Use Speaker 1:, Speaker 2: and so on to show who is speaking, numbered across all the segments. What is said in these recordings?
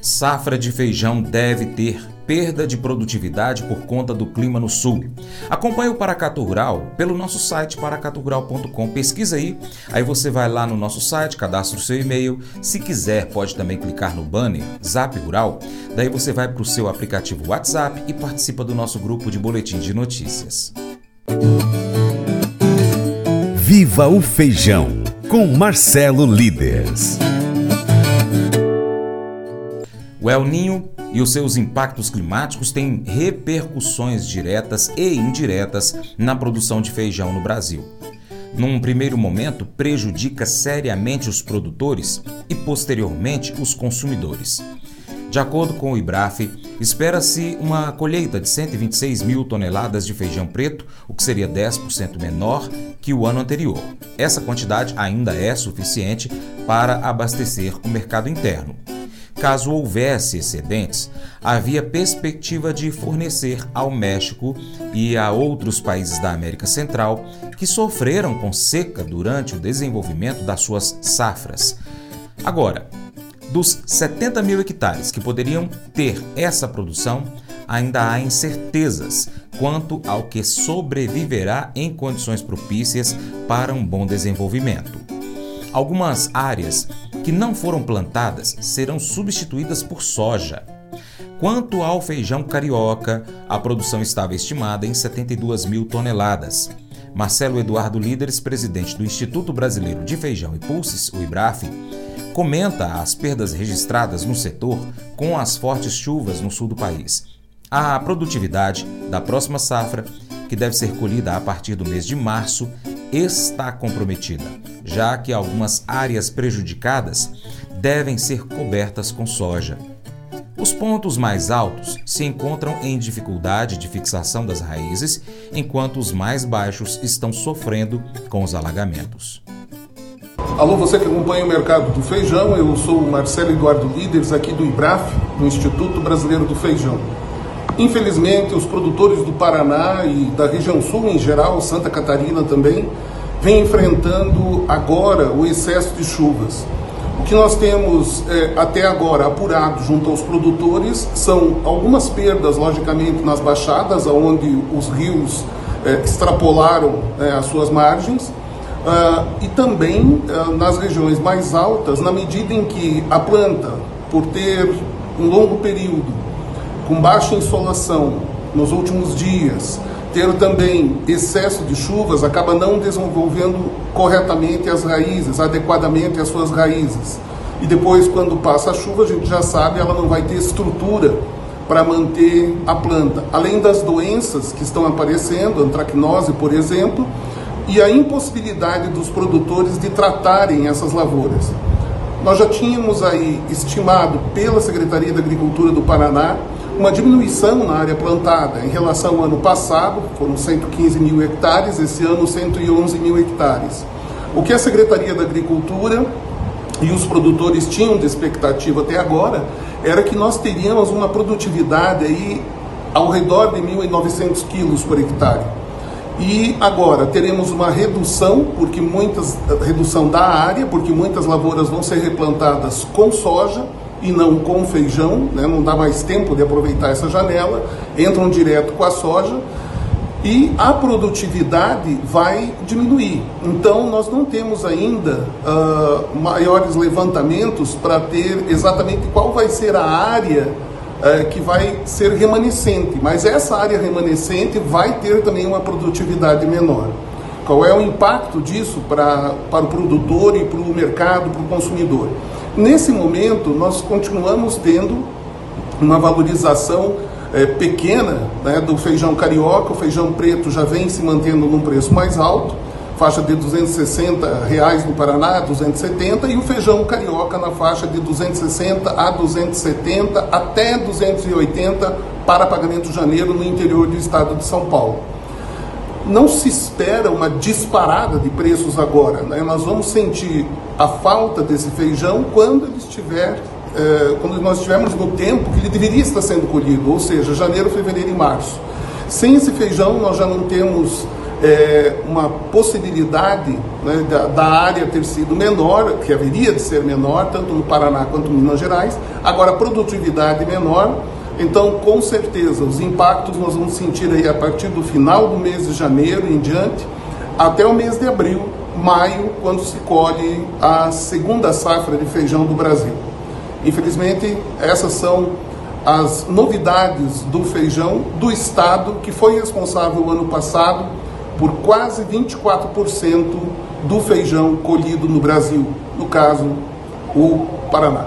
Speaker 1: Safra de feijão deve ter perda de produtividade por conta do clima no sul. Acompanhe o Paracato Rural pelo nosso site paracaturural.com. Pesquisa aí, aí você vai lá no nosso site, cadastra o seu e-mail. Se quiser, pode também clicar no banner Zap Rural. Daí você vai para o seu aplicativo WhatsApp e participa do nosso grupo de boletim de notícias.
Speaker 2: Viva o Feijão com Marcelo Líderes.
Speaker 1: O El Ninho e os seus impactos climáticos têm repercussões diretas e indiretas na produção de feijão no Brasil. Num primeiro momento, prejudica seriamente os produtores e, posteriormente, os consumidores. De acordo com o IBRAF, espera-se uma colheita de 126 mil toneladas de feijão preto, o que seria 10% menor que o ano anterior. Essa quantidade ainda é suficiente para abastecer o mercado interno. Caso houvesse excedentes, havia perspectiva de fornecer ao México e a outros países da América Central que sofreram com seca durante o desenvolvimento das suas safras. Agora, dos 70 mil hectares que poderiam ter essa produção, ainda há incertezas quanto ao que sobreviverá em condições propícias para um bom desenvolvimento. Algumas áreas que não foram plantadas serão substituídas por soja. Quanto ao feijão carioca, a produção estava estimada em 72 mil toneladas. Marcelo Eduardo Líderes, presidente do Instituto Brasileiro de Feijão e Pulses, o IBRAF, comenta as perdas registradas no setor com as fortes chuvas no sul do país. A produtividade da próxima safra, que deve ser colhida a partir do mês de março, está comprometida, já que algumas áreas prejudicadas devem ser cobertas com soja. Os pontos mais altos se encontram em dificuldade de fixação das raízes, enquanto os mais baixos estão sofrendo com os alagamentos.
Speaker 3: Alô, você que acompanha o mercado do feijão, eu sou o Marcelo Eduardo Líderes, aqui do IBRAF, do Instituto Brasileiro do Feijão. Infelizmente, os produtores do Paraná e da região sul em geral, Santa Catarina também, vêm enfrentando agora o excesso de chuvas. O que nós temos é, até agora apurado junto aos produtores são algumas perdas, logicamente, nas baixadas, onde os rios é, extrapolaram é, as suas margens, uh, e também uh, nas regiões mais altas, na medida em que a planta, por ter um longo período com baixa insolação nos últimos dias, ter também excesso de chuvas, acaba não desenvolvendo corretamente as raízes, adequadamente as suas raízes. E depois, quando passa a chuva, a gente já sabe, ela não vai ter estrutura para manter a planta. Além das doenças que estão aparecendo, antracnose, por exemplo, e a impossibilidade dos produtores de tratarem essas lavouras. Nós já tínhamos aí estimado pela Secretaria da Agricultura do Paraná uma diminuição na área plantada em relação ao ano passado, foram 115 mil hectares, esse ano 111 mil hectares. O que a Secretaria da Agricultura e os produtores tinham de expectativa até agora era que nós teríamos uma produtividade aí ao redor de 1.900 quilos por hectare. E agora teremos uma redução, porque muitas redução da área, porque muitas lavouras vão ser replantadas com soja e não com feijão, né? não dá mais tempo de aproveitar essa janela, entram direto com a soja e a produtividade vai diminuir. Então, nós não temos ainda uh, maiores levantamentos para ter exatamente qual vai ser a área uh, que vai ser remanescente, mas essa área remanescente vai ter também uma produtividade menor. Qual é o impacto disso pra, para o produtor e para o mercado, para o consumidor? Nesse momento, nós continuamos tendo uma valorização é, pequena né, do feijão carioca, o feijão preto já vem se mantendo num preço mais alto, faixa de 260 reais no Paraná, 270, e o feijão carioca na faixa de 260 a 270 até 280 para pagamento janeiro no interior do estado de São Paulo. Não se espera uma disparada de preços agora, né? nós vamos sentir a falta desse feijão quando ele estiver é, quando nós estivermos no tempo que ele deveria estar sendo colhido, ou seja, janeiro, fevereiro e março. Sem esse feijão, nós já não temos é, uma possibilidade né, da, da, área ter sido menor, que haveria de ser menor, tanto no Paraná quanto em Minas Gerais, agora produtividade menor, então com certeza os impactos nós vamos sentir aí a partir do final do mês de janeiro em diante, até o mês de abril, maio, quando se colhe a segunda safra de feijão do Brasil. Infelizmente, essas são as novidades do feijão do estado que foi responsável ano passado por quase 24% do feijão colhido no Brasil, no caso, o Paraná.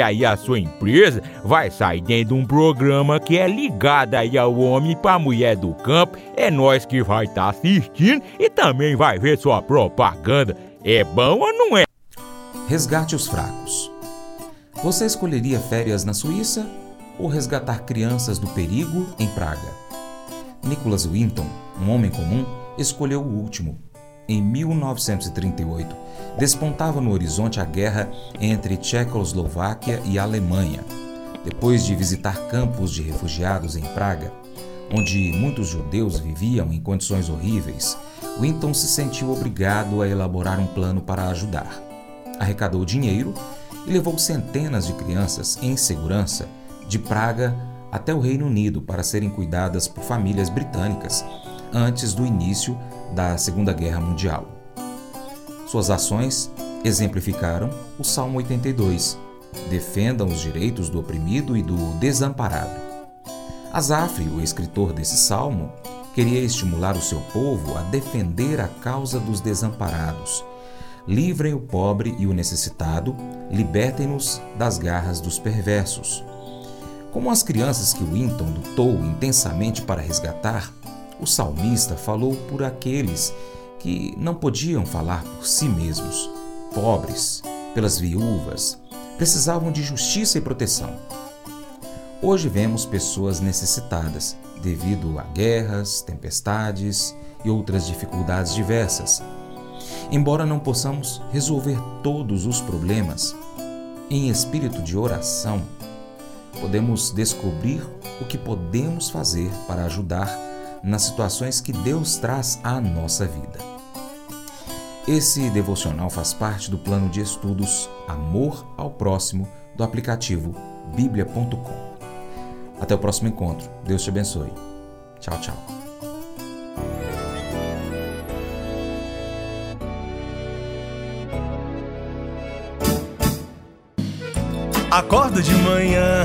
Speaker 4: aí a sua empresa vai sair dentro de um programa que é ligado aí ao homem para mulher do campo. É nós que vai estar tá assistindo e também vai ver sua propaganda. É bom ou não é?
Speaker 1: Resgate os fracos. Você escolheria férias na Suíça ou resgatar crianças do perigo em Praga? Nicholas Winton, um homem comum, escolheu o último. Em 1938, despontava no horizonte a guerra entre Tchecoslováquia e Alemanha. Depois de visitar campos de refugiados em Praga, onde muitos judeus viviam em condições horríveis, Winton se sentiu obrigado a elaborar um plano para ajudar. Arrecadou dinheiro e levou centenas de crianças em segurança de Praga até o Reino Unido para serem cuidadas por famílias britânicas antes do início da Segunda Guerra Mundial. Suas ações exemplificaram o Salmo 82, defendam os direitos do oprimido e do desamparado. Asaf, o escritor desse salmo, queria estimular o seu povo a defender a causa dos desamparados. Livrem o pobre e o necessitado, libertem-nos das garras dos perversos. Como as crianças que Winton lutou intensamente para resgatar, o salmista falou por aqueles que não podiam falar por si mesmos, pobres, pelas viúvas, precisavam de justiça e proteção. Hoje vemos pessoas necessitadas devido a guerras, tempestades e outras dificuldades diversas. Embora não possamos resolver todos os problemas, em espírito de oração, podemos descobrir o que podemos fazer para ajudar nas situações que Deus traz à nossa vida. Esse devocional faz parte do plano de estudos Amor ao Próximo do aplicativo bíblia.com. Até o próximo encontro. Deus te abençoe. Tchau, tchau.
Speaker 5: Acordo de manhã